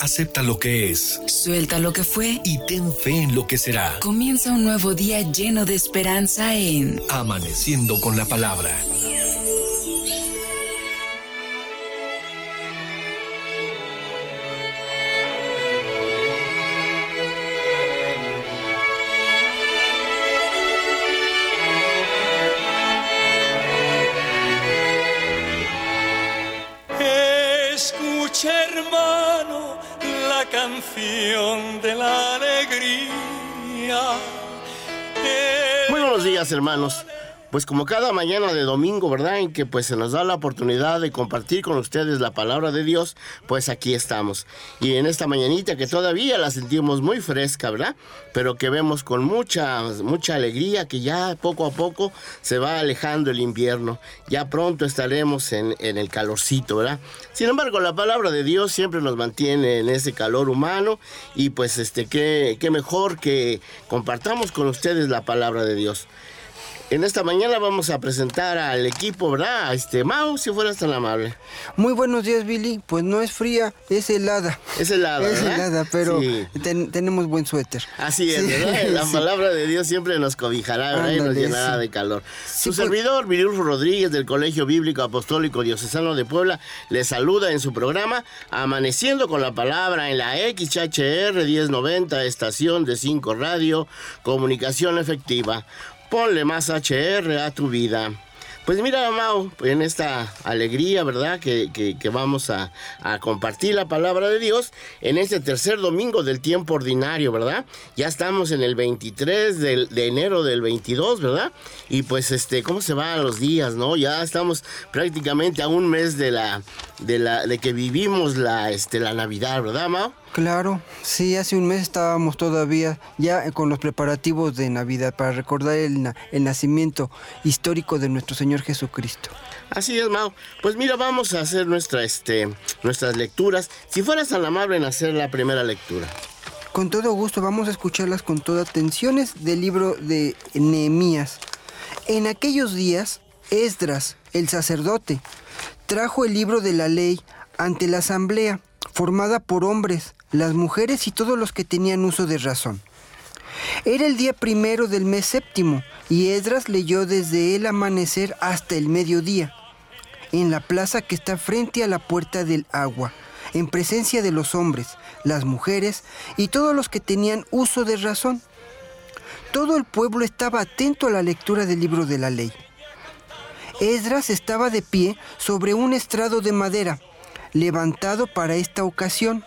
Acepta lo que es. Suelta lo que fue. Y ten fe en lo que será. Comienza un nuevo día lleno de esperanza en Amaneciendo con la palabra. Hermanos. Pues como cada mañana de domingo, ¿verdad? En que pues se nos da la oportunidad de compartir con ustedes la palabra de Dios, pues aquí estamos. Y en esta mañanita que todavía la sentimos muy fresca, ¿verdad? Pero que vemos con mucha, mucha alegría que ya poco a poco se va alejando el invierno. Ya pronto estaremos en, en el calorcito, ¿verdad? Sin embargo, la palabra de Dios siempre nos mantiene en ese calor humano y pues este, qué, qué mejor que compartamos con ustedes la palabra de Dios. En esta mañana vamos a presentar al equipo, ¿verdad? Este, Mau, si fueras tan amable. Muy buenos días, Billy. Pues no es fría, es helada. Es helada, Es helada, pero tenemos buen suéter. Así es, ¿verdad? La palabra de Dios siempre nos cobijará, ¿verdad? y nos llenará de calor. Su pues servidor, Virulfo Rodríguez, del Colegio Bíblico Apostólico Diocesano de Puebla, le saluda en su programa Amaneciendo con la Palabra en la XHR 1090, estación de 5 Radio, comunicación efectiva. Ponle más HR a tu vida. Pues mira, Mau, en esta alegría, ¿verdad? Que, vamos a, compartir la palabra de Dios en este tercer domingo del tiempo ordinario, ¿verdad? Ya estamos en el 23 de enero del 22, ¿verdad? Y pues, este, ¿cómo se van los días, no? Ya estamos prácticamente a un mes de la, de la, de que vivimos la, este, la Navidad, ¿verdad, Mau? Claro, sí, hace un mes estábamos todavía ya con los preparativos de Navidad para recordar el, el nacimiento histórico de nuestro Señor Jesucristo. Así es, Mau. Pues mira, vamos a hacer nuestra, este, nuestras lecturas. Si fueras tan amable en hacer la primera lectura. Con todo gusto, vamos a escucharlas con toda atención del libro de Nehemías. En aquellos días, Esdras, el sacerdote, trajo el libro de la ley ante la asamblea, formada por hombres, las mujeres y todos los que tenían uso de razón. Era el día primero del mes séptimo, y Esdras leyó desde el amanecer hasta el mediodía, en la plaza que está frente a la puerta del agua, en presencia de los hombres, las mujeres y todos los que tenían uso de razón. Todo el pueblo estaba atento a la lectura del libro de la ley. Esdras estaba de pie sobre un estrado de madera, levantado para esta ocasión.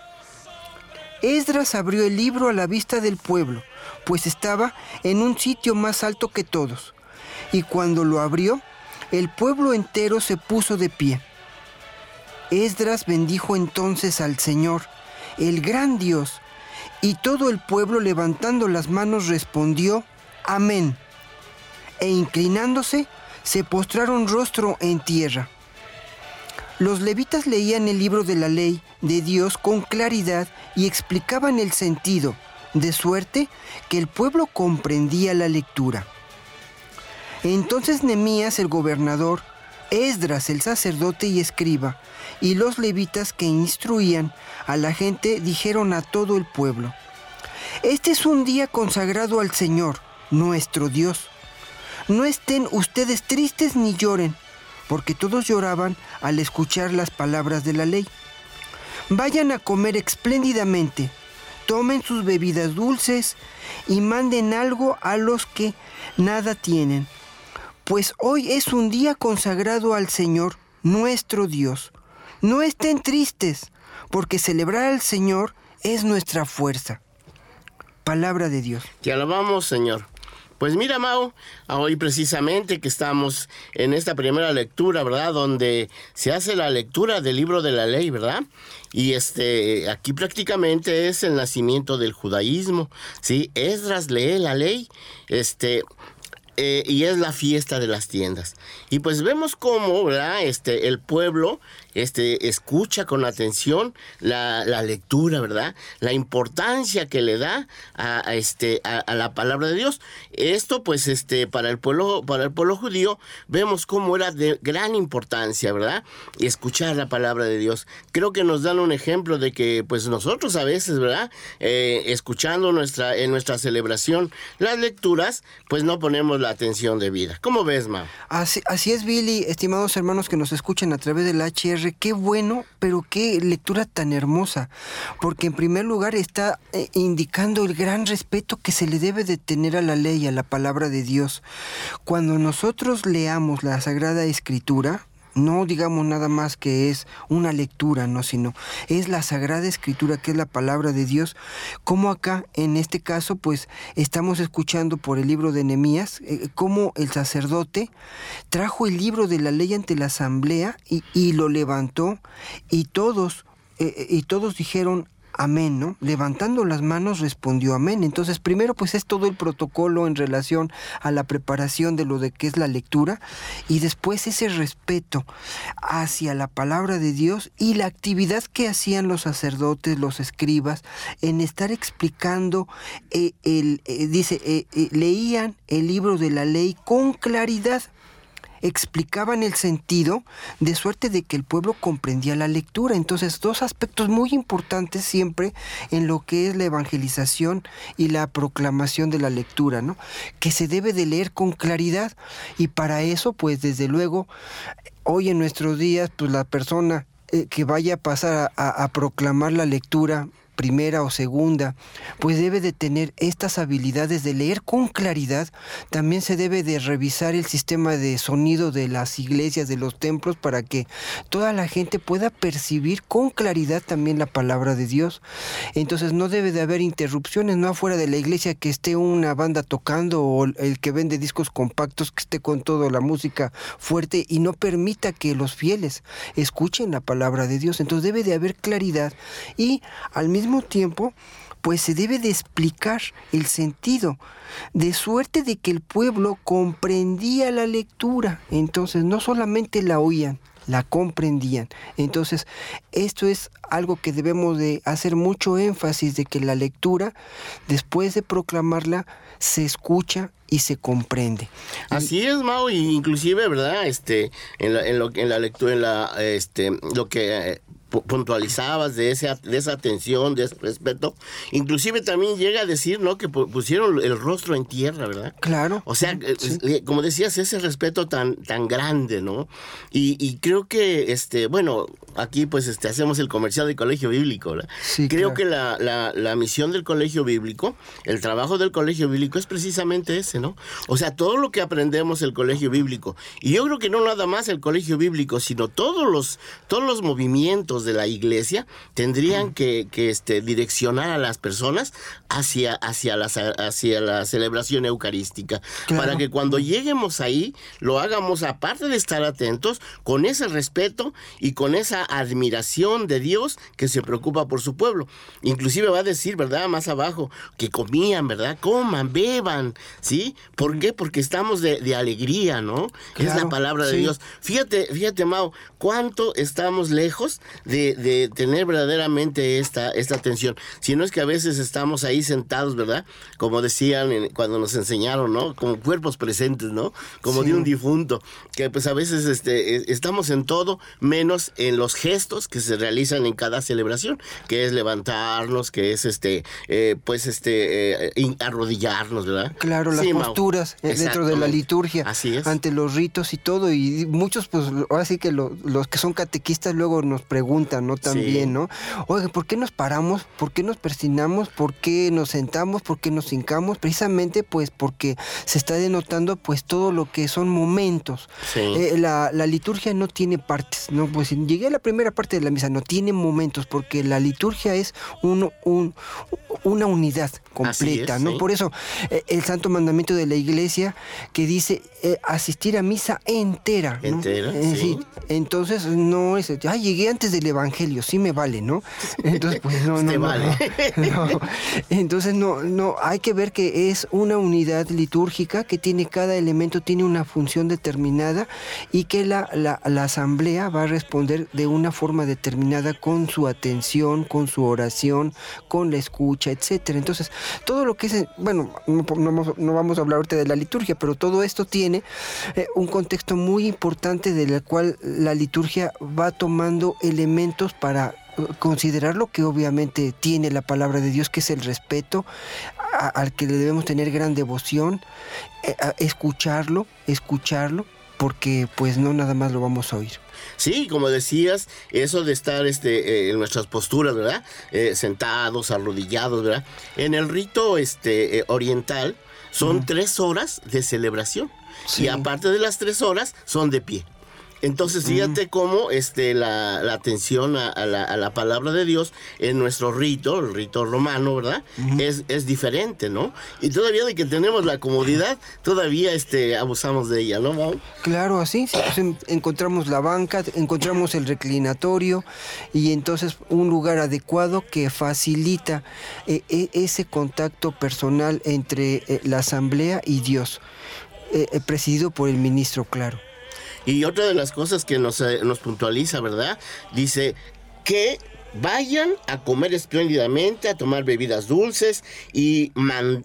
Esdras abrió el libro a la vista del pueblo, pues estaba en un sitio más alto que todos. Y cuando lo abrió, el pueblo entero se puso de pie. Esdras bendijo entonces al Señor, el gran Dios, y todo el pueblo levantando las manos respondió, Amén. E inclinándose, se postraron rostro en tierra. Los levitas leían el libro de la ley de Dios con claridad y explicaban el sentido, de suerte que el pueblo comprendía la lectura. Entonces Nemías el gobernador, Esdras el sacerdote y escriba, y los levitas que instruían a la gente dijeron a todo el pueblo, Este es un día consagrado al Señor, nuestro Dios. No estén ustedes tristes ni lloren, porque todos lloraban al escuchar las palabras de la ley. Vayan a comer espléndidamente, tomen sus bebidas dulces y manden algo a los que nada tienen, pues hoy es un día consagrado al Señor, nuestro Dios. No estén tristes, porque celebrar al Señor es nuestra fuerza. Palabra de Dios. Te alabamos, Señor. Pues mira, Mau, hoy precisamente que estamos en esta primera lectura, ¿verdad? Donde se hace la lectura del libro de la ley, ¿verdad? Y este, aquí prácticamente es el nacimiento del judaísmo, ¿sí? Esdras lee la ley, este, eh, y es la fiesta de las tiendas. Y pues vemos cómo, ¿verdad? Este, el pueblo este, escucha con atención la, lectura, ¿verdad? La importancia que le da a, este, a, la palabra de Dios. Esto, pues, este, para el pueblo, para el pueblo judío, vemos cómo era de gran importancia, ¿verdad? Escuchar la palabra de Dios. Creo que nos dan un ejemplo de que, pues, nosotros a veces, ¿verdad? Eh, escuchando nuestra, en nuestra celebración las lecturas, pues no ponemos la atención debida. ¿Cómo ves, Ma? Así, así es, Billy, estimados hermanos que nos escuchan a través del HR, qué bueno, pero qué lectura tan hermosa, porque en primer lugar está eh, indicando el gran respeto que se le debe de tener a la ley, a la palabra de Dios. Cuando nosotros leamos la Sagrada Escritura, no digamos nada más que es una lectura, no, sino es la sagrada escritura que es la palabra de Dios, como acá en este caso pues estamos escuchando por el libro de Nehemías eh, cómo el sacerdote trajo el libro de la ley ante la asamblea y, y lo levantó y todos eh, eh, y todos dijeron amén, ¿no? Levantando las manos respondió amén. Entonces, primero pues es todo el protocolo en relación a la preparación de lo de que es la lectura y después ese respeto hacia la palabra de Dios y la actividad que hacían los sacerdotes, los escribas, en estar explicando, eh, el, eh, dice, eh, leían el libro de la ley con claridad explicaban el sentido de suerte de que el pueblo comprendía la lectura. Entonces, dos aspectos muy importantes siempre en lo que es la evangelización y la proclamación de la lectura, ¿no? Que se debe de leer con claridad y para eso, pues desde luego, hoy en nuestros días, pues la persona eh, que vaya a pasar a, proclamar la lectura primera o segunda, pues debe de tener estas habilidades de leer con claridad. También se debe de revisar el sistema de sonido de las iglesias, de los templos, para que toda la gente pueda percibir con claridad también la palabra de Dios. Entonces no debe de haber interrupciones, no afuera de la iglesia que esté una banda tocando o el que vende discos compactos que esté con toda la música fuerte y no permita que los fieles escuchen la palabra de Dios. Entonces debe de haber claridad y al mismo tiempo, pues se debe de explicar el sentido, de suerte de que el pueblo comprendía la lectura, entonces no solamente la oían, la comprendían. Entonces, esto es algo que debemos de hacer mucho énfasis de que la lectura, después de proclamarla, se escucha y se comprende. Así es, Mao, inclusive, ¿verdad? Este, en la, en lo, en la lectura, en la, este, lo que eh, puntualizabas de, ese, de esa atención, de ese respeto. Inclusive también llega a decir, ¿no? Que pusieron el rostro en tierra, ¿verdad? Claro. O sea, eh, como decías, ese respeto tan, tan grande, ¿no? Y, creo que, este, bueno, aquí pues este, hacemos el comercial del colegio bíblico, ¿verdad? Sí, creo que la, la, la misión del colegio bíblico, el trabajo del colegio bíblico es precisamente ese, ¿no? O sea, todo lo que aprendemos el colegio bíblico. Y yo creo que no nada más el colegio bíblico, sino todos los, todos los movimientos de la iglesia tendrían que, este, direccionar a las personas hacia, hacia, la, hacia la celebración eucarística, para que cuando lleguemos ahí lo hagamos, aparte de estar atentos, con ese respeto y con esa admiración de Dios que se preocupa por su pueblo. Inclusive va a decir, ¿verdad? Más abajo, que comían, ¿verdad? Coman, beban, ¿sí? ¿Por qué? Porque estamos de, alegría, ¿no? es la palabra de Dios. Fíjate, fíjate, Mao, cuánto estamos lejos de, tener verdaderamente esta, esta atención. Si no es que a veces estamos ahí sentados, ¿verdad? Como decían cuando nos enseñaron, ¿no? Como cuerpos presentes, ¿no? Como de un difunto. Que pues a veces este, e, estamos en todo, menos en los gestos que se realizan en cada celebración, que es levantarnos, que es este, eh, pues este, eh, arrodillarnos, ¿verdad? Claro, las posturas eh, dentro de la liturgia. Así es. Ante los ritos y todo. Y muchos, pues, ahora sí que los que son catequistas luego nos preguntan ¿no? También, ¿no? Oye, ¿por qué nos paramos? ¿Por qué nos persinamos? ¿Por qué nos sentamos? ¿Por qué nos hincamos? Precisamente, pues, porque se está denotando, pues, todo lo que son momentos. Eh, la, liturgia no tiene partes, ¿no? Pues llegué a la primera parte de la misa, no tiene momentos, porque la liturgia es un, un, una unidad completa, ¿no? Por eso eh, el santo mandamiento de la iglesia que dice eh, asistir a misa entera. Entera, sí. Entonces no es, ah, llegué antes del evangelio, sí me vale, ¿no? Entonces pues no, no, vale. Entonces no, no, hay que ver que es una unidad litúrgica que tiene cada elemento tiene una función determinada y que la, la, la asamblea va a responder de una forma determinada con su atención, con su oración, con la escucha, etcétera. Entonces, todo lo que es, bueno, no, vamos a hablar de la liturgia, pero todo esto tiene eh, un contexto muy importante del cual la liturgia va tomando elementos para eh, considerar lo que obviamente tiene la palabra de Dios, que es el respeto al que le debemos tener gran devoción, eh, escucharlo, escucharlo, porque pues no nada más lo vamos a oír. Sí, como decías, eso de estar este, eh, en nuestras posturas, ¿verdad? Eh, sentados, arrodillados, ¿verdad? En el rito este, eh, oriental son tres horas de celebración. Y aparte de las tres horas, son de pie. Entonces, fíjate cómo este, la, atención a, la, palabra de Dios en nuestro rito, el rito romano, ¿verdad? es, es diferente, ¿no? Y todavía de que tenemos la comodidad, todavía este, abusamos de ella, ¿no, Claro, así. Pues, encontramos la banca, encontramos el reclinatorio y entonces un lugar adecuado que facilita eh, e, ese contacto personal entre eh, la asamblea y Dios, eh, presidido por el ministro, claro. Y otra de las cosas que nos, eh, nos puntualiza, ¿verdad? Dice que vayan a comer espléndidamente, a tomar bebidas dulces y,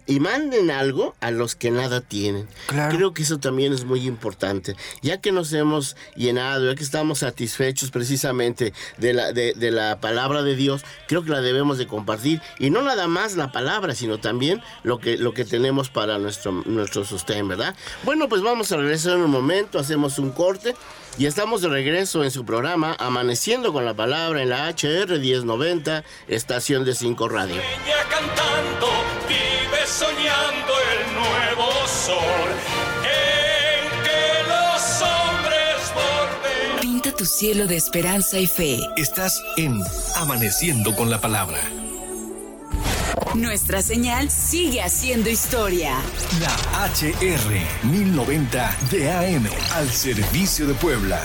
y manden algo a los que nada tienen. Creo que eso también es muy importante. Ya que nos hemos llenado, ya que estamos satisfechos precisamente de la, de, la palabra de Dios, creo que la debemos de compartir. Y no nada más la palabra, sino también lo que, lo que tenemos para nuestro, nuestro sostén, ¿verdad? Bueno, pues vamos a regresar en un momento, hacemos un corte. Y estamos de regreso en su programa Amaneciendo con la Palabra en la HR 1090, estación de 5 Radio. cantando, vive soñando el nuevo sol. En que los hombres Pinta tu cielo de esperanza y fe. Estás en Amaneciendo con la Palabra. Nuestra señal sigue haciendo historia. La HR 1090 de AM al servicio de Puebla.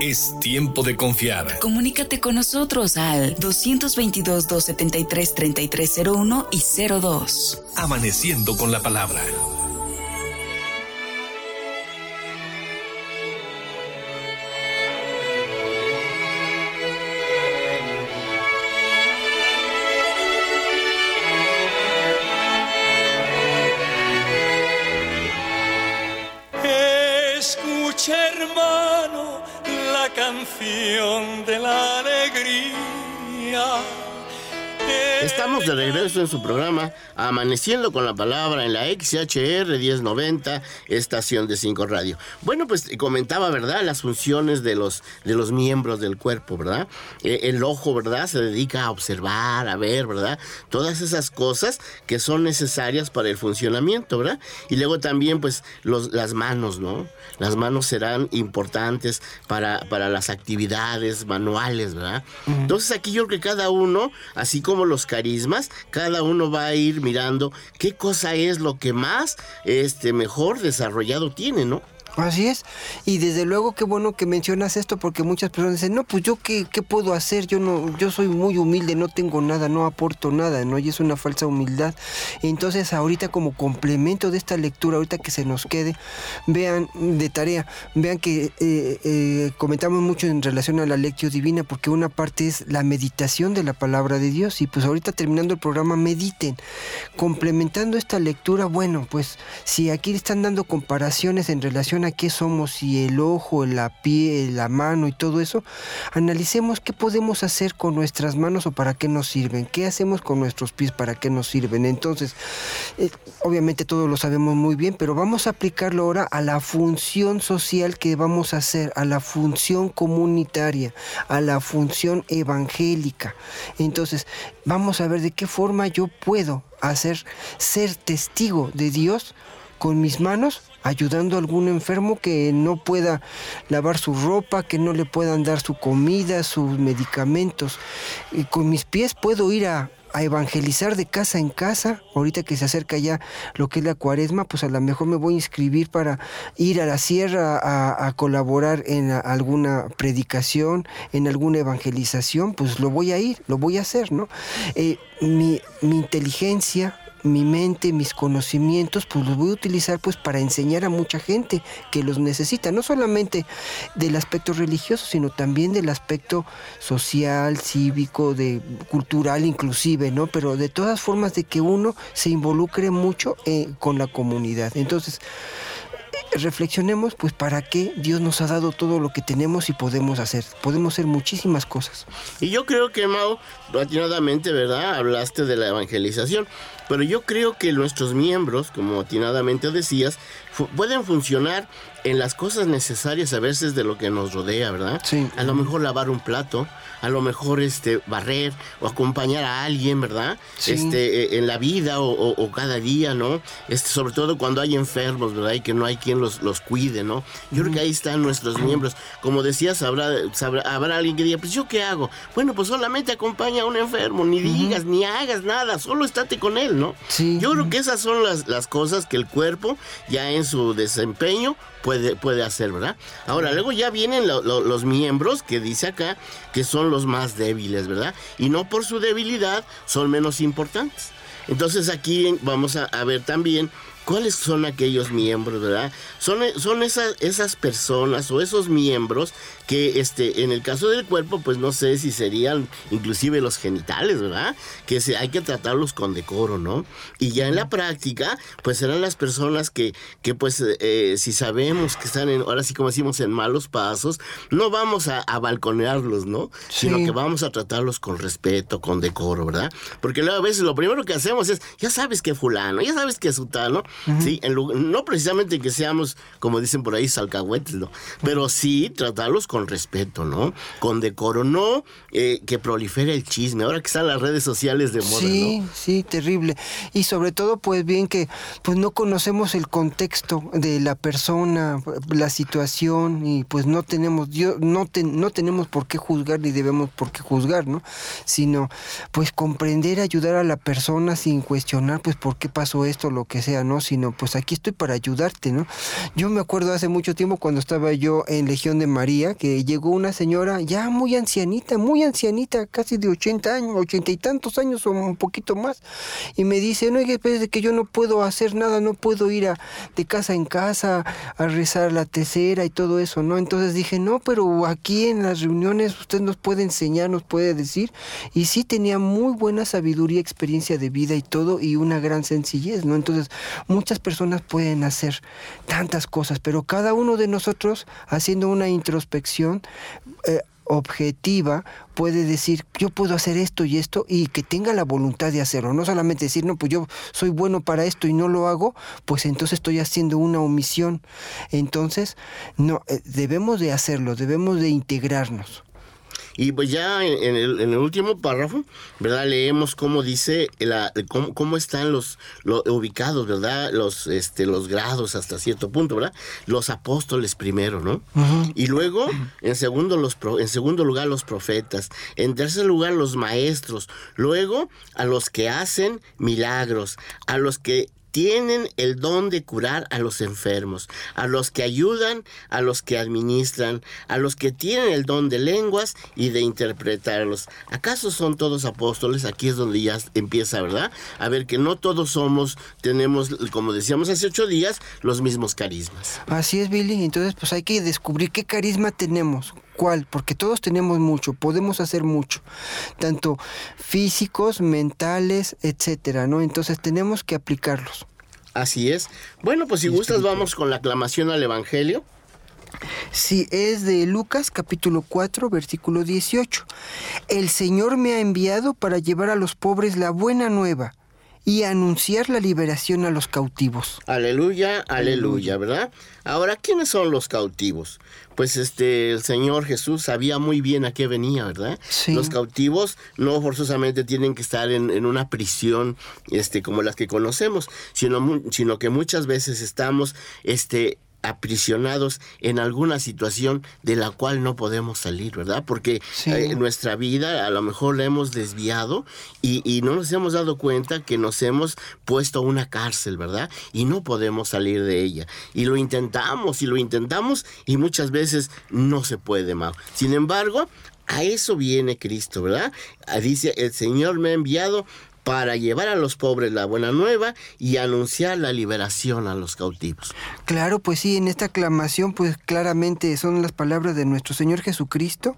Es tiempo de confiar. Comunícate con nosotros al 222-273-3301 y 02. Amaneciendo con la palabra. Estamos de regreso en su programa Amaneciendo con la Palabra en la XHR 1090, estación de 5 Radio. Bueno, pues comentaba, ¿verdad? Las funciones de los, de los miembros del cuerpo, ¿verdad? Eh, el ojo, ¿verdad? Se dedica a observar, a ver, ¿verdad? Todas esas cosas que son necesarias para el funcionamiento, ¿verdad? Y luego también, pues, los, las manos, ¿no? Las manos serán importantes para, para las actividades manuales, ¿verdad? Entonces aquí yo creo que cada uno, así como los cada uno va a ir mirando qué cosa es lo que más este mejor desarrollado tiene, ¿no? Así es. Y desde luego qué bueno que mencionas esto porque muchas personas dicen, no, pues yo qué, qué puedo hacer, yo no, yo soy muy humilde, no tengo nada, no aporto nada, ¿no? Y es una falsa humildad. Entonces ahorita como complemento de esta lectura, ahorita que se nos quede, vean de tarea, vean que eh, eh, comentamos mucho en relación a la lectio divina porque una parte es la meditación de la palabra de Dios y pues ahorita terminando el programa mediten. Complementando esta lectura, bueno, pues si aquí están dando comparaciones en relación qué somos y el ojo, la piel, la mano y todo eso, analicemos qué podemos hacer con nuestras manos o para qué nos sirven, qué hacemos con nuestros pies para qué nos sirven. Entonces, eh, obviamente todo lo sabemos muy bien, pero vamos a aplicarlo ahora a la función social que vamos a hacer, a la función comunitaria, a la función evangélica. Entonces, vamos a ver de qué forma yo puedo hacer ser testigo de Dios con mis manos ayudando a algún enfermo que no pueda lavar su ropa, que no le puedan dar su comida, sus medicamentos. Y con mis pies puedo ir a, evangelizar de casa en casa. Ahorita que se acerca ya lo que es la cuaresma, pues a lo mejor me voy a inscribir para ir a la sierra a, colaborar en alguna predicación, en alguna evangelización, pues lo voy a ir, lo voy a hacer, ¿no? Eh, mi, mi inteligencia, mi mente, mis conocimientos, pues los voy a utilizar pues para enseñar a mucha gente que los necesita, no solamente del aspecto religioso, sino también del aspecto social, cívico, de cultural inclusive, ¿no? Pero de todas formas de que uno se involucre mucho eh, con la comunidad. Entonces, reflexionemos pues para qué Dios nos ha dado todo lo que tenemos y podemos hacer. Podemos hacer muchísimas cosas. Y yo creo que Mao, atinadamente, ¿verdad? Hablaste de la evangelización, pero yo creo que nuestros miembros, como atinadamente decías, pueden funcionar en las cosas necesarias a veces de lo que nos rodea, ¿verdad? Sí. A lo mejor lavar un plato, a lo mejor este barrer o acompañar a alguien, ¿verdad? Sí. Este eh, en la vida o, cada día, ¿no? Este sobre todo cuando hay enfermos, ¿verdad? Y que no hay quien los, los cuide, ¿no? Yo creo que ahí están nuestros miembros. Como decías, habrá, habrá alguien que diga, pues yo qué hago? Bueno, pues solamente acompaña a un enfermo, ni digas, ni hagas nada, solo estate con él, ¿no? Sí. Yo creo que esas son las, las cosas que el cuerpo ya en su desempeño puede, puede hacer, ¿verdad? Ahora, luego ya vienen los miembros que dice acá que son los más débiles, ¿verdad? Y no por su debilidad son menos importantes. Entonces aquí vamos a, a ver también ¿Cuáles son aquellos miembros, verdad? Son, son esas, esas personas o esos miembros que este, en el caso del cuerpo, pues no sé si serían inclusive los genitales, ¿verdad? Que se, hay que tratarlos con decoro, ¿no? Y ya en la práctica, pues serán las personas que, que pues eh, si sabemos que están en, ahora sí como decimos, en malos pasos, no vamos a, balconearlos, ¿no? Sino que vamos a tratarlos con respeto, con decoro, ¿verdad? Porque luego a veces lo primero que hacemos es, ya sabes que fulano, ya sabes que sutano, Sí, no precisamente que seamos, como dicen por ahí, salcahuetes, ¿no? Pero sí tratarlos con respeto, ¿no? Con decoro, no eh, que prolifere el chisme. Ahora que están las redes sociales de moda, sí, ¿no? Sí, terrible. Y sobre todo, pues bien que pues no conocemos el contexto de la persona, la situación y pues no tenemos, yo, no, no tenemos por qué juzgar ni debemos por qué juzgar, ¿no? Sino pues comprender, ayudar a la persona sin cuestionar pues por qué pasó esto, lo que sea, ¿no? sino pues aquí estoy para ayudarte, ¿no? Yo me acuerdo hace mucho tiempo cuando estaba yo en Legión de María, llegó una señora ya muy ancianita, muy ancianita, casi de 80 años, ochenta y tantos años o un poquito más, y me dice, no, de que yo no puedo hacer nada, no puedo ir de casa en casa a rezar la tercera y todo eso, ¿no? Entonces dije, no, pero aquí en las reuniones usted nos puede enseñar, nos puede decir, y sí tenía muy buena sabiduría, experiencia de vida y todo, y una gran sencillez, ¿no? Entonces, Muchas personas pueden hacer tantas cosas, pero cada uno de nosotros, haciendo una introspección, eh, objetiva puede decir yo puedo hacer esto y esto y que tenga la voluntad de hacerlo. No solamente decir no pues yo soy bueno para esto y no lo hago pues entonces estoy haciendo una omisión. Entonces no eh, debemos de hacerlo debemos de integrarnos y pues ya en el, último párrafo, ¿verdad? Leemos cómo dice, la, cómo, están los, ubicados, ¿verdad? Los, este, los grados hasta cierto punto, ¿verdad? Los apóstoles primero, ¿no? Y luego, en segundo, los, en segundo lugar, los profetas. En tercer lugar, los maestros. Luego, a los que hacen milagros, a los que tienen el don de curar a los enfermos, a los que ayudan, a los que administran, a los que tienen el don de lenguas y de interpretarlos. ¿Acaso son todos apóstoles? Aquí es donde ya empieza, ¿verdad? A ver que no todos somos, tenemos, como decíamos hace ocho días, los mismos carismas. Así es, Billy. Entonces, pues hay que descubrir qué carisma tenemos, cuál, porque todos tenemos mucho, podemos hacer mucho, tanto físicos, mentales, etcétera, ¿no? Entonces tenemos que aplicarlos. Así es. Bueno, pues si gustas vamos con la aclamación al Evangelio. Sí, es de Lucas capítulo 4, versículo 18. El Señor me ha enviado para llevar a los pobres la buena nueva y anunciar la liberación a los cautivos. Aleluya, aleluya, ¿verdad? Ahora, ¿quiénes son los cautivos? Pues este, el Señor Jesús sabía muy bien a qué venía, ¿verdad? Sí. Los cautivos no forzosamente tienen que estar en, una prisión este, como las que conocemos, sino, sino que muchas veces estamos este, aprisionados en alguna situación de la cual no podemos salir, ¿verdad? Porque eh, nuestra vida a lo mejor la hemos desviado y, y, no nos hemos dado cuenta que nos hemos puesto a una cárcel, ¿verdad? Y no podemos salir de ella. Y lo intentamos y lo intentamos y muchas veces no se puede, más. Sin embargo, a eso viene Cristo, ¿verdad? Dice, el Señor me ha enviado para llevar a los pobres la buena nueva y anunciar la liberación a los cautivos. Claro, pues sí, en esta aclamación pues claramente son las palabras de nuestro Señor Jesucristo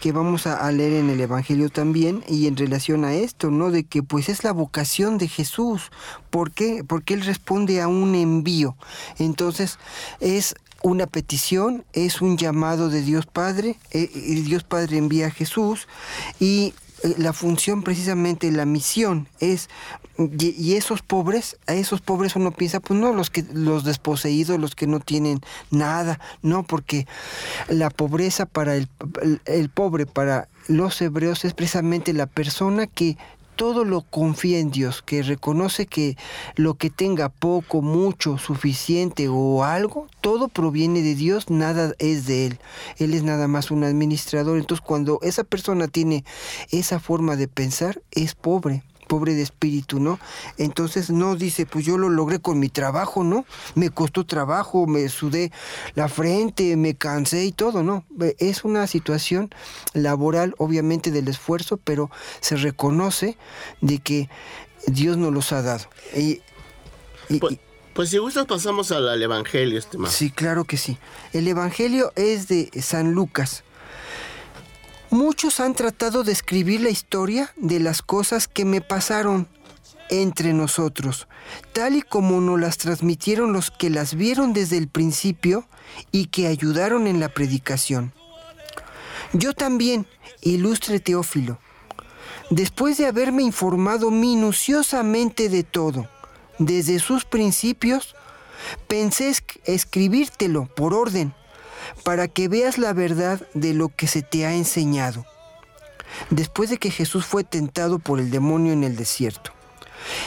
que vamos a, leer en el Evangelio también y en relación a esto, ¿no? De que pues es la vocación de Jesús. ¿Por qué? Porque Él responde a un envío. Entonces es una petición, es un llamado de Dios Padre, eh, Dios Padre envía a Jesús y la función precisamente, la misión es, y, esos pobres, a esos pobres uno piensa, pues no, los, que, los desposeídos, los que no tienen nada, no, porque la pobreza para el, el pobre, para los hebreos es precisamente la persona que todo lo confía en Dios, que reconoce que lo que tenga poco, mucho, suficiente o algo, todo proviene de Dios, nada es de Él. Él es nada más un administrador. Entonces cuando esa persona tiene esa forma de pensar, es pobre pobre de espíritu, ¿no? Entonces no dice, pues yo lo logré con mi trabajo, ¿no? Me costó trabajo, me sudé la frente, me cansé y todo, ¿no? Es una situación laboral, obviamente, del esfuerzo, pero se reconoce de que Dios nos los ha dado. Y, pues, pues, si gustas pasamos al, Evangelio, este Sí, claro que sí. El Evangelio es de San Lucas. Muchos han tratado de escribir la historia de las cosas que me pasaron entre nosotros, tal y como nos las transmitieron los que las vieron desde el principio y que ayudaron en la predicación. Yo también, ilustre Teófilo, después de haberme informado minuciosamente de todo, desde sus principios, pensé escribírtelo por orden para que veas la verdad de lo que se te ha enseñado. Después de que Jesús fue tentado por el demonio en el desierto,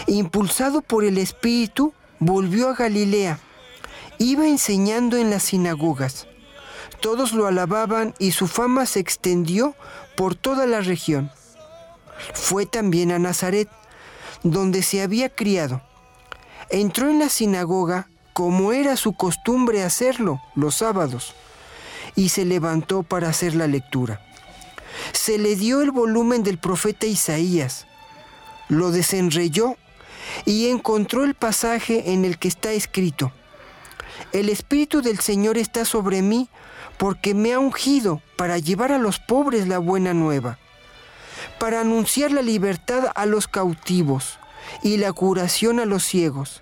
impulsado por el Espíritu, volvió a Galilea. Iba enseñando en las sinagogas. Todos lo alababan y su fama se extendió por toda la región. Fue también a Nazaret, donde se había criado. Entró en la sinagoga como era su costumbre hacerlo los sábados y se levantó para hacer la lectura. Se le dio el volumen del profeta Isaías, lo desenreyó y encontró el pasaje en el que está escrito, El Espíritu del Señor está sobre mí porque me ha ungido para llevar a los pobres la buena nueva, para anunciar la libertad a los cautivos y la curación a los ciegos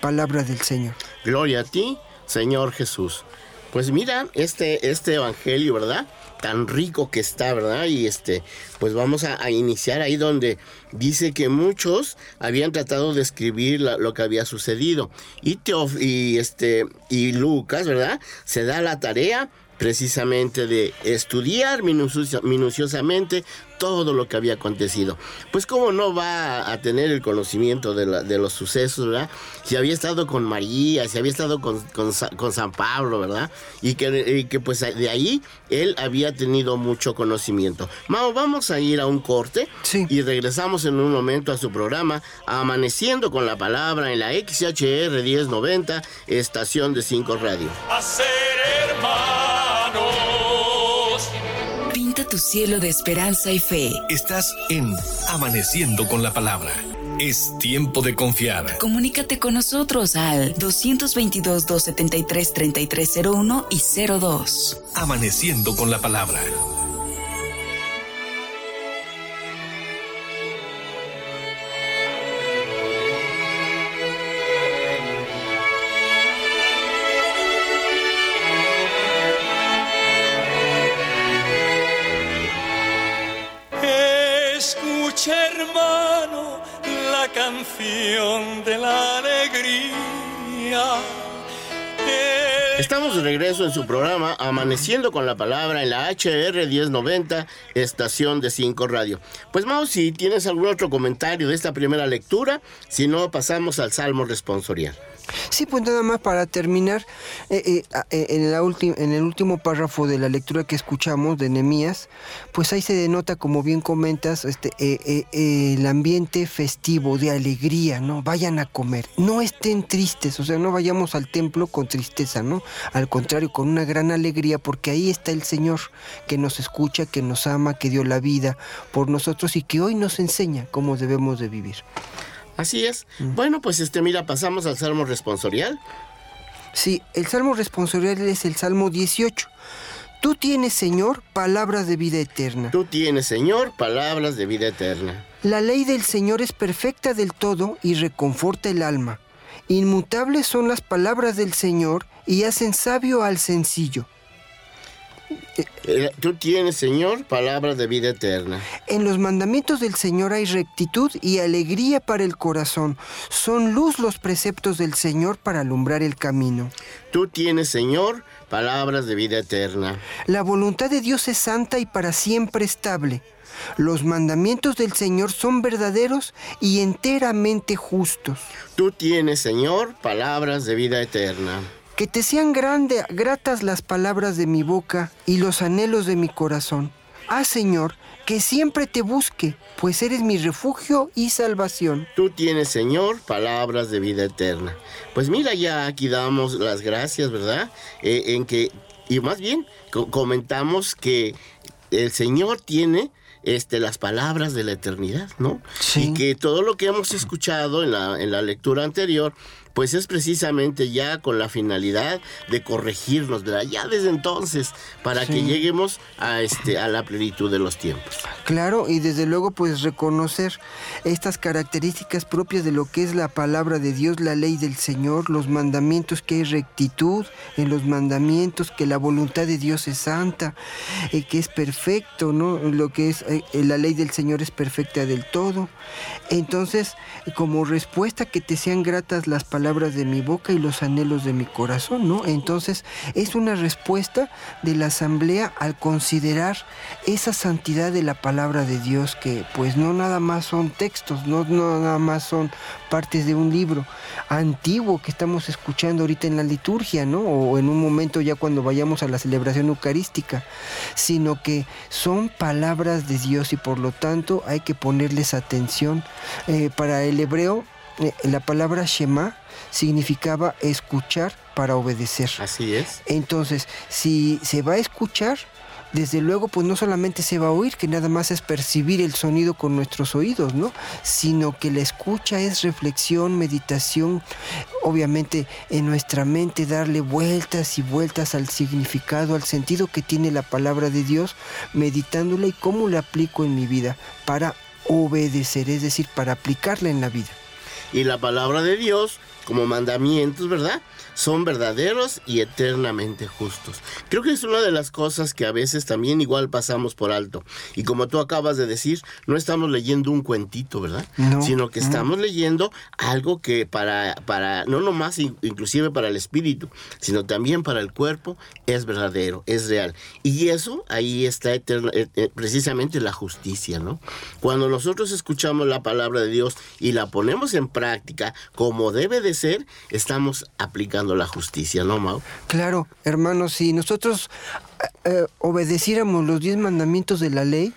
Palabra del Señor. Gloria a ti, Señor Jesús. Pues mira, este, este evangelio, ¿verdad? Tan rico que está, ¿verdad? Y este, pues vamos a, iniciar ahí donde dice que muchos habían tratado de escribir lo que había sucedido. Y, Teof, y, este, y Lucas, ¿verdad? Se da la tarea precisamente de estudiar minuciosamente todo lo que había acontecido. Pues cómo no va a tener el conocimiento de, los sucesos, ¿verdad? Si había estado con María, si había estado con, San Pablo, ¿verdad? Y que, que, pues de ahí él había tenido mucho conocimiento. Mao, vamos a ir a un corte y regresamos en un momento a su programa Amaneciendo con la Palabra en la XHR 1090, estación de 5 Radio. Hacer hermano tu cielo de esperanza y fe. Estás en Amaneciendo con la Palabra. Es tiempo de confiar. Comunícate con nosotros al 222-273-3301 y 02. Amaneciendo con la Palabra. Estamos de regreso en su programa Amaneciendo con la Palabra en la HR 1090, estación de 5 Radio. Pues Mau, si tienes algún otro comentario de esta primera lectura, si no, pasamos al Salmo responsorial. Sí, pues nada más para terminar, eh, eh, eh, en, la en el último párrafo de la lectura que escuchamos de Nehemías, pues ahí se denota, como bien comentas, este, el ambiente festivo, de alegría, ¿no? Vayan a comer, no estén tristes, o sea, no vayamos al templo con tristeza, ¿no? Al contrario, con una gran alegría, porque ahí está el Señor que nos escucha, que nos ama, que dio la vida por nosotros y que hoy nos enseña cómo debemos de vivir. Así es. Bueno, pues este, mira, pasamos al Salmo responsorial. Sí, el Salmo responsorial es el Salmo 18. Tú tienes, Señor, palabras de vida eterna. Tú tienes, Señor, palabras de vida eterna. La ley del Señor es perfecta del todo y reconforta el alma. Inmutables son las palabras del Señor y hacen sabio al sencillo. Eh, tú tienes, Señor, palabras de vida eterna. En los mandamientos del Señor hay rectitud y alegría para el corazón. Son luz los preceptos del Señor para alumbrar el camino. Tú tienes, Señor, palabras de vida eterna. La voluntad de Dios es santa y para siempre estable. Los mandamientos del Señor son verdaderos y enteramente justos. Tú tienes, Señor, palabras de vida eterna. Que te sean grande, gratas las palabras de mi boca y los anhelos de mi corazón. Ah, Señor, que siempre te busque, pues eres mi refugio y salvación. Tú tienes, Señor, palabras de vida eterna. Pues mira, ya aquí damos las gracias, ¿verdad? Eh, en que, y más bien, comentamos que el Señor tiene este, las palabras de la eternidad, ¿no? Sí. Y que todo lo que hemos escuchado en la, en la lectura anterior, pues es precisamente ya con la finalidad de corregirnos, ¿verdad? Ya desde entonces, para que lleguemos a, este, a la plenitud de los tiempos. Claro, y desde luego pues reconocer estas características propias de lo que es la palabra de Dios, la ley del Señor, los mandamientos, que hay rectitud en los mandamientos, que la voluntad de Dios es santa, eh, que es perfecto, ¿no? Lo que es eh, la ley del Señor es perfecta del todo. Entonces, como respuesta que te sean gratas las palabras, palabras de mi boca y los anhelos de mi corazón, ¿no? Entonces es una respuesta de la asamblea al considerar esa santidad de la palabra de Dios que pues no nada más son textos, no, no nada más son partes de un libro antiguo que estamos escuchando ahorita en la liturgia, ¿no? O en un momento ya cuando vayamos a la celebración eucarística, sino que son palabras de Dios y por lo tanto hay que ponerles atención. Eh, para el hebreo, eh, la palabra Shema significaba escuchar para obedecer. Así es. Entonces, si se va a escuchar, desde luego, pues no solamente se va a oír, que nada más es percibir el sonido con nuestros oídos, ¿no? Sino que la escucha es reflexión, meditación, obviamente en nuestra mente darle vueltas y vueltas al significado, al sentido que tiene la palabra de Dios, meditándola y cómo la aplico en mi vida para obedecer, es decir, para aplicarla en la vida. Y la palabra de Dios como mandamientos, ¿verdad? Son verdaderos y eternamente justos. Creo que es una de las cosas que a veces también igual pasamos por alto. Y como tú acabas de decir, no estamos leyendo un cuentito, ¿verdad? Sino que estamos leyendo algo que para, para, no nomás inclusive para el espíritu, sino también para el cuerpo, es verdadero, es real. Y eso ahí está eh, eh, precisamente la justicia, ¿no? Cuando nosotros escuchamos la palabra de Dios y la ponemos en práctica como debe de ser, estamos aplicando la justicia, ¿no, Mau? Claro, hermanos, si nosotros eh, eh, obedeciéramos los diez mandamientos de la ley,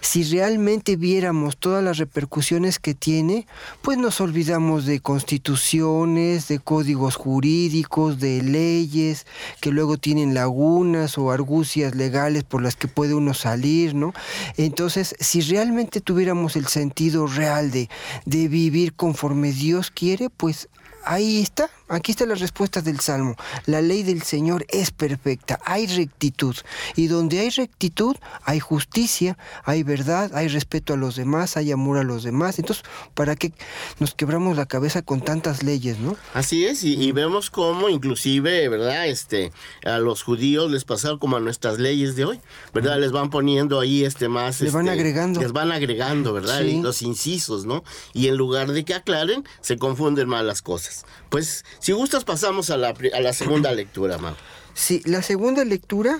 si realmente viéramos todas las repercusiones que tiene, pues nos olvidamos de constituciones, de códigos jurídicos, de leyes que luego tienen lagunas o argucias legales por las que puede uno salir, ¿no? Entonces, si realmente tuviéramos el sentido real de, de vivir conforme Dios quiere, pues ahí está, aquí está la respuesta del Salmo. La ley del Señor es perfecta, hay rectitud. Y donde hay rectitud, hay justicia, hay verdad, hay respeto a los demás, hay amor a los demás. Entonces, ¿para qué nos quebramos la cabeza con tantas leyes, no? Así es, y, vemos cómo inclusive, ¿verdad? Este, a los judíos les pasaron como a nuestras leyes de hoy, ¿verdad? Les van poniendo ahí este más... Les van este, agregando. Les van agregando, ¿verdad? Los incisos, ¿no? Y en lugar de que aclaren, se confunden más las cosas. Pues, si gustas, pasamos a la, a la segunda lectura, Mau. Sí, la segunda lectura,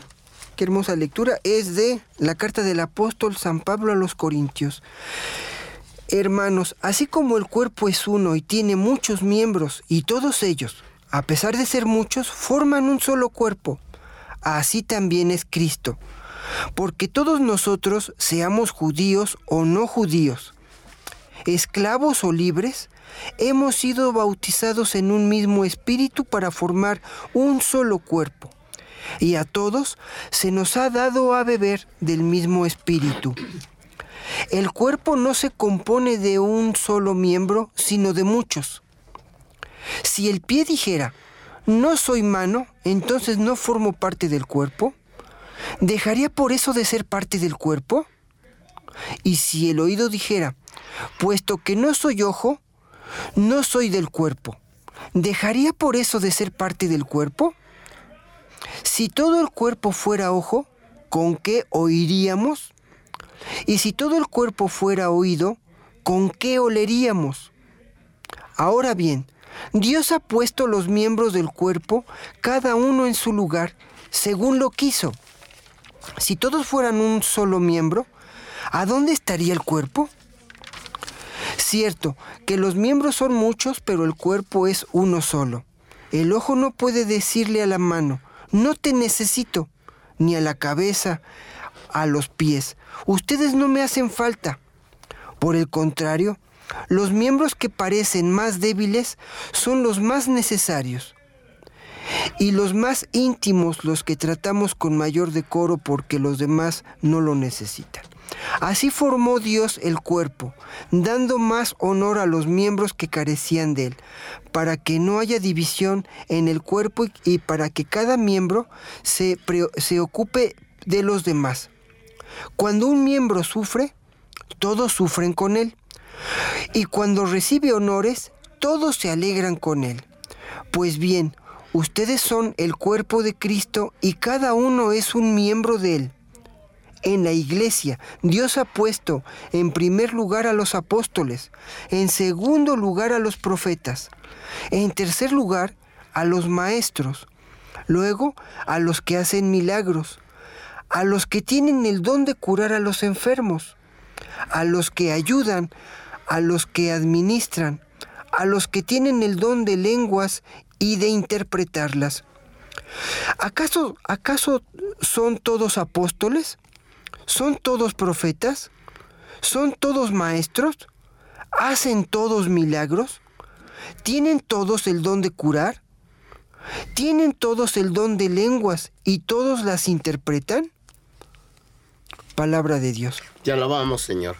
qué hermosa lectura, es de la carta del apóstol San Pablo a los Corintios. Hermanos, así como el cuerpo es uno y tiene muchos miembros, y todos ellos, a pesar de ser muchos, forman un solo cuerpo, así también es Cristo. Porque todos nosotros, seamos judíos o no judíos, esclavos o libres, hemos sido bautizados en un mismo espíritu para formar un solo cuerpo. Y a todos se nos ha dado a beber del mismo espíritu. El cuerpo no se compone de un solo miembro, sino de muchos. Si el pie dijera, no soy mano, entonces no formo parte del cuerpo, ¿dejaría por eso de ser parte del cuerpo? Y si el oído dijera, puesto que no soy ojo, no soy del cuerpo. ¿Dejaría por eso de ser parte del cuerpo? Si todo el cuerpo fuera ojo, ¿con qué oiríamos? Y si todo el cuerpo fuera oído, ¿con qué oleríamos? Ahora bien, Dios ha puesto los miembros del cuerpo, cada uno en su lugar, según lo quiso. Si todos fueran un solo miembro, ¿a dónde estaría el cuerpo? Cierto que los miembros son muchos, pero el cuerpo es uno solo. El ojo no puede decirle a la mano, no te necesito, ni a la cabeza, a los pies, ustedes no me hacen falta. Por el contrario, los miembros que parecen más débiles son los más necesarios. Y los más íntimos los que tratamos con mayor decoro porque los demás no lo necesitan. Así formó Dios el cuerpo, dando más honor a los miembros que carecían de él, para que no haya división en el cuerpo y para que cada miembro se, se ocupe de los demás. Cuando un miembro sufre, todos sufren con él. Y cuando recibe honores, todos se alegran con él. Pues bien, ustedes son el cuerpo de Cristo y cada uno es un miembro de él en la iglesia. Dios ha puesto en primer lugar a los apóstoles, en segundo lugar a los profetas, en tercer lugar a los maestros, luego a los que hacen milagros, a los que tienen el don de curar a los enfermos, a los que ayudan, a los que administran, a los que tienen el don de lenguas y de interpretarlas. ¿Acaso, acaso son todos apóstoles? ¿Son todos profetas? ¿Son todos maestros? ¿Hacen todos milagros? ¿Tienen todos el don de curar? ¿Tienen todos el don de lenguas y todos las interpretan? Palabra de Dios. Ya lo vamos, Señor.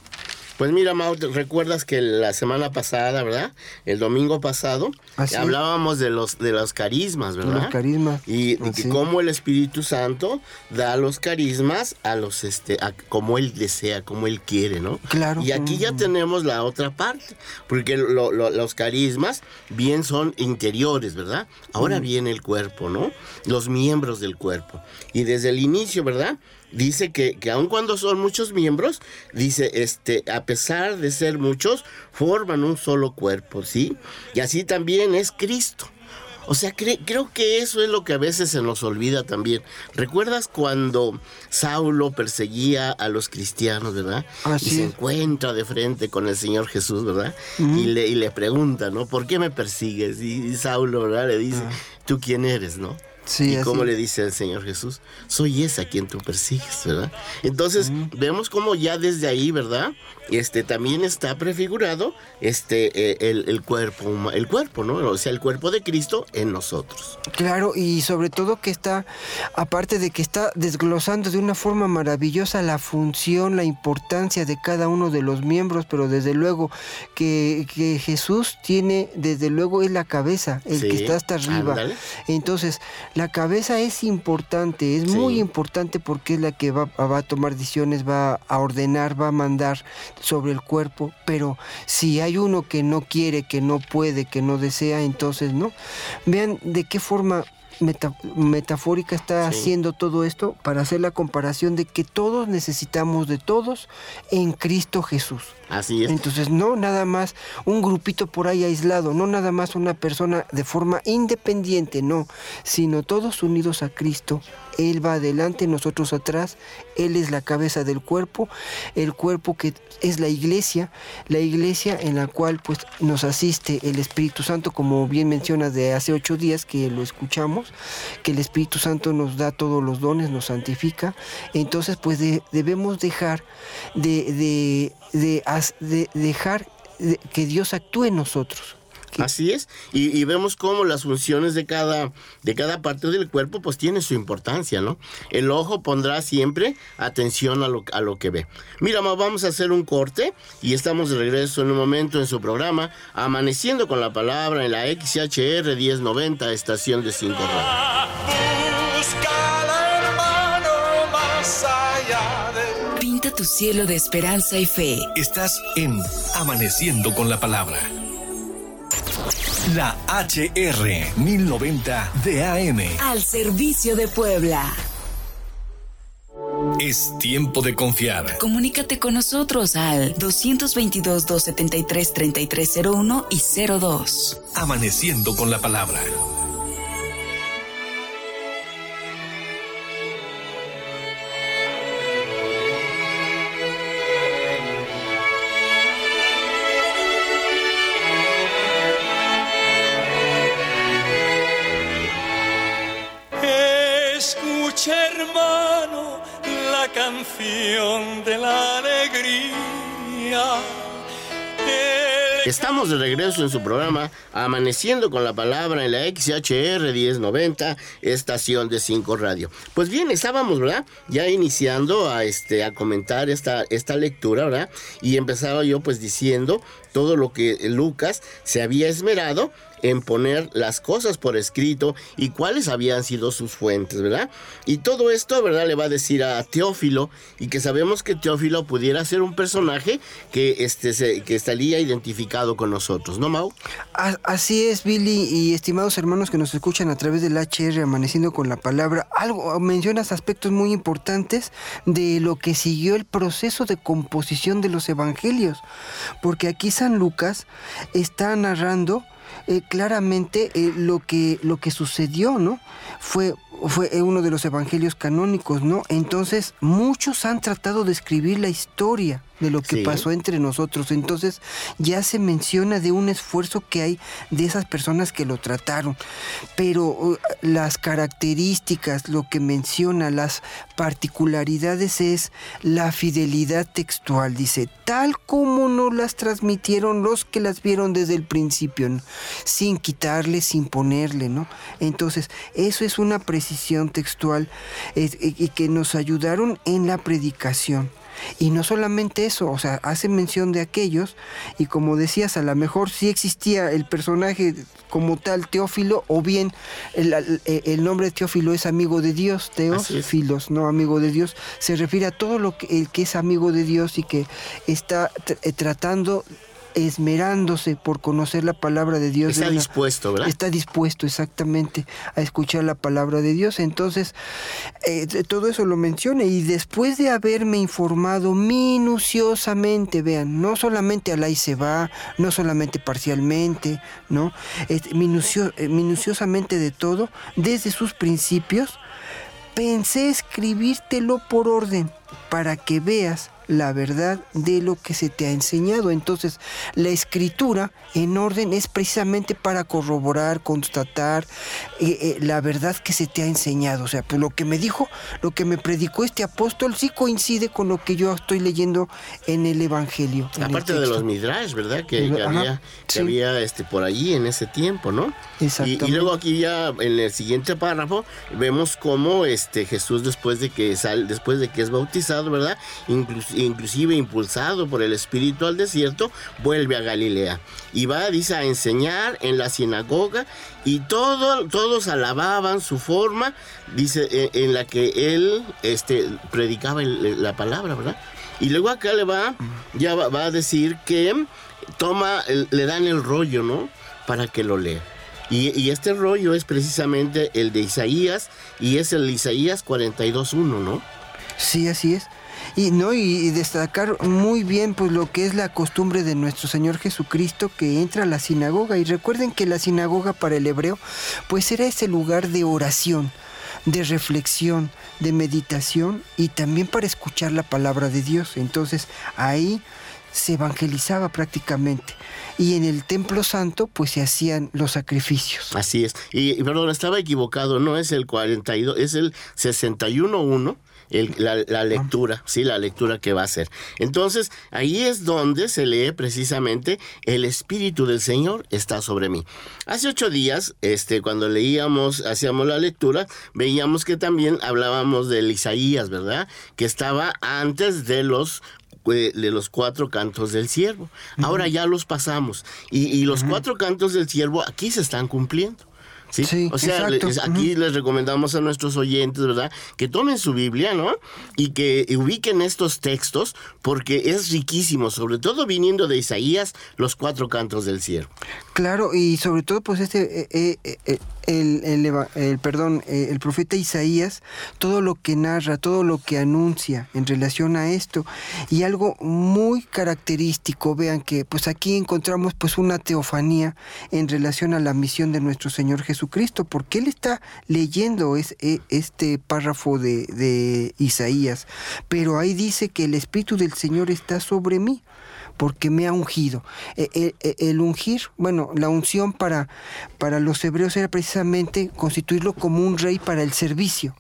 Pues mira, Mau, recuerdas que la semana pasada, ¿verdad? El domingo pasado, hablábamos de los, de los carismas, ¿verdad? Los carismas. Y de cómo el Espíritu Santo da los carismas a los, este, a como Él desea, como Él quiere, ¿no? Claro. Y aquí ya tenemos la otra parte, porque los carismas bien son interiores, ¿verdad? Ahora viene el cuerpo, ¿no? Los miembros del cuerpo. Y desde el inicio, ¿verdad? Dice que, que aun cuando son muchos miembros, dice, este, a pesar de ser muchos, forman un solo cuerpo, ¿sí? Y así también es Cristo. O sea, creo que eso es lo que a veces se nos olvida también. ¿Recuerdas cuando Saulo perseguía a los cristianos, verdad? y se encuentra de frente con el Señor Jesús, ¿verdad? y, le, pregunta, ¿no? ¿Por qué me persigues? Y, Saulo, ¿verdad? Le dice, ah. ¿tú quién eres, no? Y como le dice el Señor Jesús, soy esa quien tú persigues, ¿verdad? Entonces, vemos como ya desde ahí, ¿verdad? Este también está prefigurado este eh, el, cuerpo, el cuerpo, ¿no? O sea, el cuerpo de Cristo en nosotros. Claro, y sobre todo que está, aparte de que está desglosando de una forma maravillosa la función, la importancia de cada uno de los miembros, pero desde luego que, Jesús tiene, desde luego es la cabeza, el que está hasta arriba. Entonces, la cabeza es importante, es muy importante porque es la que va, a tomar decisiones, va a ordenar, va a mandar sobre el cuerpo, pero si hay uno que no quiere, que no puede, que no desea, entonces no. Vean de qué forma metafórica está haciendo todo esto para hacer la comparación de que todos necesitamos de todos en Cristo Jesús. Así es. Entonces, no nada más un grupito por ahí aislado, no nada más una persona de forma independiente, no, sino todos unidos a Cristo. Él va adelante, nosotros atrás, Él es la cabeza del cuerpo, el cuerpo que es la iglesia, la iglesia en la cual pues nos asiste el Espíritu Santo, como bien mencionas de hace ocho días que lo escuchamos, que el Espíritu Santo nos da todos los dones, nos santifica, entonces pues debemos dejar de, de, de, dejar que Dios actúe en nosotros. Así es, y, vemos cómo las funciones de cada, de cada parte del cuerpo pues tiene su importancia, ¿no? El ojo pondrá siempre atención a lo, a lo que ve. Mira, vamos a hacer un corte y estamos de regreso en un momento en su programa Amaneciendo con la Palabra en la XHR 1090, estación de 5 Pinta tu cielo de esperanza y fe. Estás en Amaneciendo con la Palabra. La HR 1090 de AM. Al servicio de Puebla. Es tiempo de confiar. Comunícate con nosotros al 222-273-3301 y 02. Amaneciendo con la palabra. Estamos de regreso en su programa Amaneciendo con la Palabra en la XHR 1090, estación de 5 Radio. Pues bien, estábamos, ¿verdad? Ya iniciando a, este, a comentar esta, esta lectura, ¿verdad? Y empezaba yo pues diciendo todo lo que Lucas se había esmerado en poner las cosas por escrito y cuáles habían sido sus fuentes, ¿verdad? Y todo esto, ¿verdad? Le va a decir a Teófilo y que sabemos que Teófilo pudiera ser un personaje que, este, que estaría identificado con nosotros, ¿no, Mau? Así es, Billy y estimados hermanos que nos escuchan a través del HR Amaneciendo con la Palabra. Algo mencionas aspectos muy importantes de lo que siguió el proceso de composición de los evangelios, porque aquí San Lucas está narrando eh, claramente eh, lo, que, lo que sucedió, ¿no? Fue, fue uno de los evangelios canónicos, ¿no? Entonces, muchos han tratado de escribir la historia de lo que pasó entre nosotros. Entonces ya se menciona de un esfuerzo que hay de esas personas que lo trataron. Pero uh, las características, lo que menciona, las particularidades es la fidelidad textual. Dice, tal como nos las transmitieron los que las vieron desde el principio, sin quitarle, sin ponerle, ¿no? Entonces, eso es una precisión textual y que nos ayudaron en la predicación. Y no solamente eso, o sea, hace mención de aquellos, y como decías, a lo mejor sí existía el personaje como tal, Teófilo, o bien el, nombre de Teófilo es amigo de Dios, Teófilos, no amigo de Dios, se refiere a todo lo que, el que es amigo de Dios y que está eh, tratando esmerándose por conocer la palabra de Dios. Está dispuesto, ¿verdad? Está dispuesto exactamente a escuchar la palabra de Dios. Entonces, eh, todo eso lo menciona y después de haberme informado minuciosamente, vean, no solamente a la se va, no solamente parcialmente, ¿no? Eh, minuciosamente de todo, desde sus principios, pensé escribírtelo por orden para que veas la verdad de lo que se te ha enseñado. Entonces, la escritura en orden es precisamente para corroborar, constatar eh, eh, la verdad que se te ha enseñado. O sea, pues lo que me dijo, lo que me predicó este apóstol sí coincide con lo que yo estoy leyendo en el Evangelio. Aparte de los midrash, ¿verdad? Que, había, había este, por allí en ese tiempo, ¿no? Y, y, luego aquí ya en el siguiente párrafo vemos cómo este Jesús después de que sale, después de que es bautizado, ¿verdad? Inclusive impulsado por el Espíritu al desierto, vuelve a Galilea y va, dice, a enseñar en la sinagoga y todo, todos alababan su forma, dice, e, en, la que él este, predicaba la palabra, ¿verdad? Y luego acá le va, ya va, a decir que toma, le dan el rollo, ¿no? Para que lo lea. Y, y, este rollo es precisamente el de Isaías y es el Isaías 42.1, ¿no? Sí, así es. Y, ¿no? y destacar muy bien pues lo que es la costumbre de nuestro Señor Jesucristo que entra a la sinagoga. Y recuerden que la sinagoga para el hebreo pues era ese lugar de oración, de reflexión, de meditación y también para escuchar la palabra de Dios. Entonces ahí se evangelizaba prácticamente. Y en el templo santo, pues se hacían los sacrificios. Así es. Y, perdón, estaba equivocado, no es el 42, es el 61.1 la, lectura, sí, la lectura que va a hacer. Entonces, ahí es donde se lee precisamente el Espíritu del Señor está sobre mí. Hace ocho días, este, cuando leíamos, hacíamos la lectura, veíamos que también hablábamos de Isaías, ¿verdad? Que estaba antes de los eh, de los cuatro cantos del siervo. Ahora ya los pasamos. Y, los cuatro cantos del siervo aquí se están cumpliendo. ¿Sí? o sea, aquí les recomendamos a nuestros oyentes, ¿verdad? Que tomen su Biblia, ¿no? Y que ubiquen estos textos porque es riquísimo, sobre todo viniendo de Isaías, los cuatro cantos del cielo. Claro, y sobre todo pues este... Eh, eh, eh, el, el, perdón, el profeta Isaías, todo lo que narra, todo lo que anuncia en relación a esto. Y algo muy característico, vean que pues aquí encontramos pues una teofanía en relación a la misión de nuestro Señor Jesucristo, porque él está leyendo es, e, este párrafo de, Isaías, pero ahí dice que el Espíritu del Señor está sobre mí porque me ha ungido. E, e, el, ungir, bueno, la unción para, para los hebreos era precisamente constituirlo como un rey para el servicio.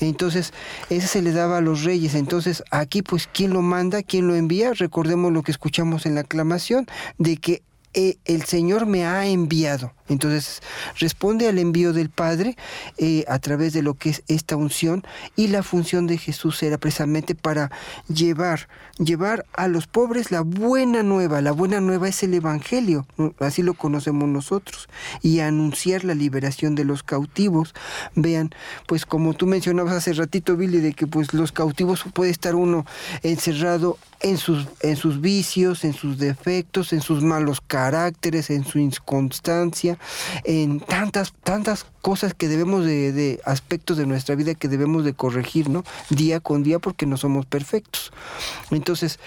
Entonces, ese se le daba a los reyes. Entonces, aquí, pues, ¿quién lo manda? ¿Quién lo envía? Recordemos lo que escuchamos en la aclamación, de que eh, el Señor me ha enviado. Entonces responde al envío del Padre eh, a través de lo que es esta unción y la función de Jesús era precisamente para llevar, llevar a los pobres la buena nueva. La buena nueva es el Evangelio, así lo conocemos nosotros, y anunciar la liberación de los cautivos. Vean, pues como tú mencionabas hace ratito, Billy, de que pues los cautivos puede estar uno encerrado en sus, en sus vicios, en sus defectos, en sus malos caracteres, en su inconstancia, en tantas, tantas cosas que debemos de, aspectos de nuestra vida que debemos de corregir, ¿no? Día con día porque no somos perfectos. Entonces,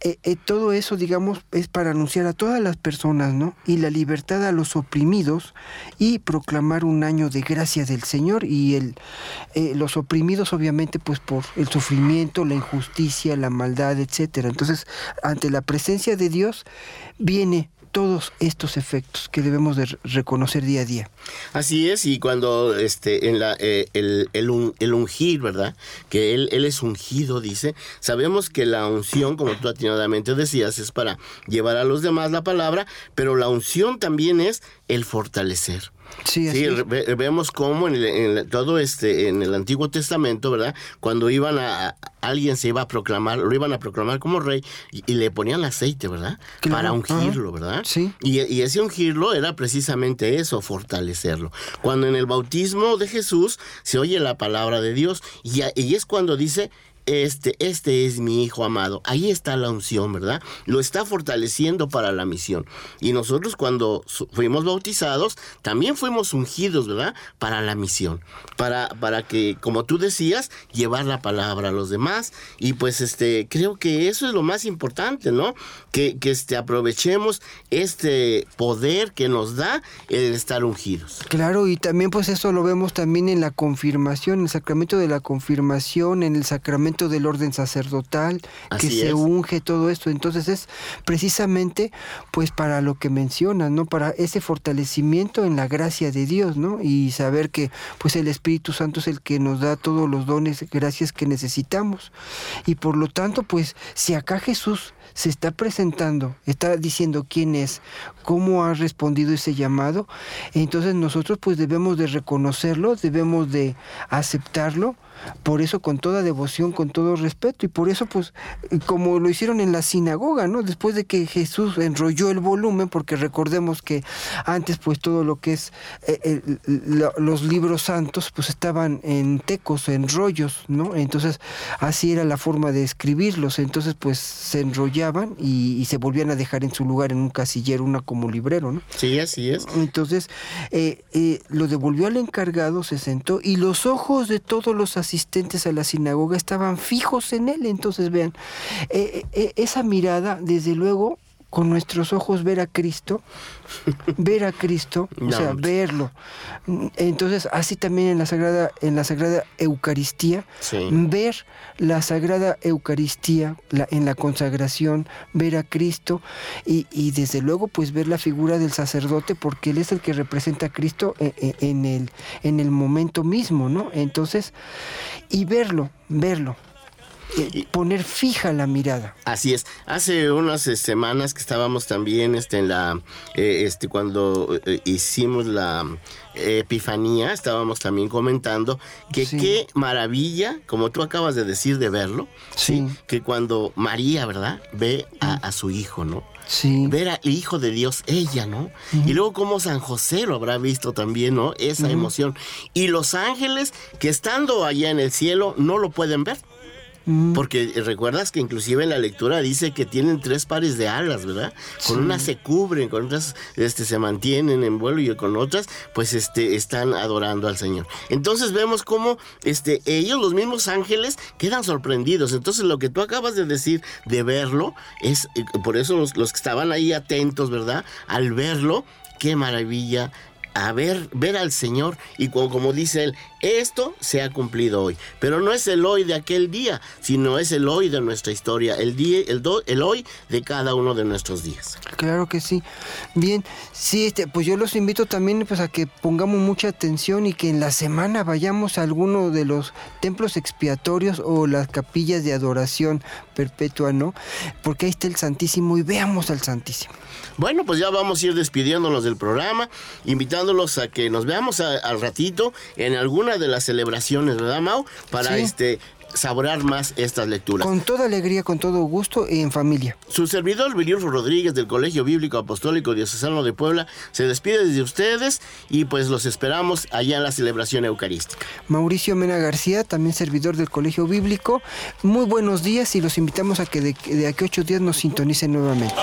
eh, eh, todo eso, digamos, es para anunciar a todas las personas, ¿no? Y la libertad a los oprimidos y proclamar un año de gracia del Señor y el, eh, los oprimidos, obviamente, pues por el sufrimiento, la injusticia, la maldad, etcétera. Entonces, ante la presencia de Dios, viene todos estos efectos que debemos de reconocer día a día. Así es, y cuando este en la eh, el, el, ungir, ¿verdad? Que él, él es ungido, dice, sabemos que la unción, como tú atinadamente decías, es para llevar a los demás la palabra, pero la unción también es el fortalecer. Sí, vemos cómo en, todo este, en el Antiguo Testamento, ¿verdad? Cuando iban a, alguien se iba a proclamar, lo iban a proclamar como rey y, le ponían aceite, ¿verdad? Para ungirlo, ¿verdad? Sí. Y, y, ese ungirlo era precisamente eso, fortalecerlo. Cuando en el bautismo de Jesús se oye la palabra de Dios y, y es cuando dice, este, este es mi hijo amado. Ahí está la unción, ¿verdad? Lo está fortaleciendo para la misión. Y nosotros cuando fuimos bautizados, también fuimos ungidos, ¿verdad? Para la misión. Para, para que, como tú decías, llevar la palabra a los demás. Y pues este, creo que eso es lo más importante, ¿no? Que, que este, aprovechemos este poder que nos da el estar ungidos. Claro, y también pues eso lo vemos también en la confirmación, el sacramento de la confirmación, en el sacramento del orden sacerdotal, que se unge todo esto. Entonces es precisamente pues para lo que mencionas, ¿no? Para ese fortalecimiento en la gracia de Dios, ¿no? Y saber que pues el Espíritu Santo es el que nos da todos los dones, gracias que necesitamos. Y por lo tanto, pues si acá Jesús se está presentando, está diciendo quién es, cómo ha respondido ese llamado, entonces nosotros pues debemos de reconocerlo, debemos de aceptarlo por eso con toda devoción, con todo respeto, y por eso pues como lo hicieron en la sinagoga, ¿no? Después de que Jesús enrolló el volumen, porque recordemos que antes pues todo lo que es eh, los libros santos pues estaban en tecos, en rollos, ¿no? Entonces así era la forma de escribirlos, entonces pues se enrollaban y, se volvían a dejar en su lugar en un casillero, una como librero, ¿no? Sí, así es. Entonces eh, eh, lo devolvió al encargado, se sentó y los ojos de todos los asistentes a la sinagoga estaban fijos en él. Entonces, vean, eh, eh, esa mirada, desde luego, con nuestros ojos ver a Cristo, ver a Cristo, o sea, verlo. Entonces, así también en la Sagrada, en la Sagrada Eucaristía, ver la Sagrada Eucaristía en la consagración, ver a Cristo y, y, desde luego pues ver la figura del sacerdote porque él es el que representa a Cristo en, e, en el, en el momento mismo, ¿no? Entonces, y verlo, verlo poner fija la mirada. Así es. Hace unas eh, semanas que estábamos también este, en la, eh, este, cuando eh, hicimos la Epifanía, estábamos también comentando que qué maravilla, como tú acabas de decir, de verlo, sí. que cuando María, ¿verdad? Ve a, su hijo, ¿no? Sí. Ver al Hijo de Dios, ella, ¿no? Y luego como San José lo habrá visto también, ¿no? Esa emoción. Y los ángeles que estando allá en el cielo no lo pueden ver. Mm. Porque recuerdas que inclusive en la lectura dice que tienen tres pares de alas, ¿verdad? Con unas se cubren, con otras este, se mantienen en vuelo y con otras pues este, están adorando al Señor. Entonces vemos cómo este, ellos, los mismos ángeles, quedan sorprendidos. Entonces lo que tú acabas de decir de verlo es, eh, por eso los, los que estaban ahí atentos, ¿verdad? Al verlo, qué maravilla a ver, ver al Señor y como, dice él, esto se ha cumplido hoy. Pero no es el hoy de aquel día, sino es el hoy de nuestra historia, el, día, el, el hoy de cada uno de nuestros días. Claro que sí. Bien, sí, este, pues yo los invito también pues, a que pongamos mucha atención y que en la semana vayamos a alguno de los templos expiatorios o las capillas de adoración perpetua, ¿no? Porque ahí está el Santísimo y veamos al Santísimo. Bueno, pues ya vamos a ir despidiéndonos del programa, invitándolos a que nos veamos al ratito en alguna de las celebraciones, ¿verdad, Mau? Para este saborear más estas lecturas. Con toda alegría, con todo gusto y en familia. Su servidor, Vinicio Rodríguez, del Colegio Bíblico Apostólico Diocesano de Puebla, se despide de ustedes y pues los esperamos allá en la celebración eucarística. Mauricio Mena García, también servidor del Colegio Bíblico, muy buenos días y los invitamos a que de, de aquí a ocho días nos sintonicen nuevamente.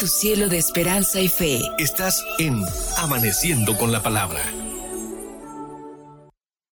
Tu cielo de esperanza y fe. Estás en Amaneciendo con la Palabra.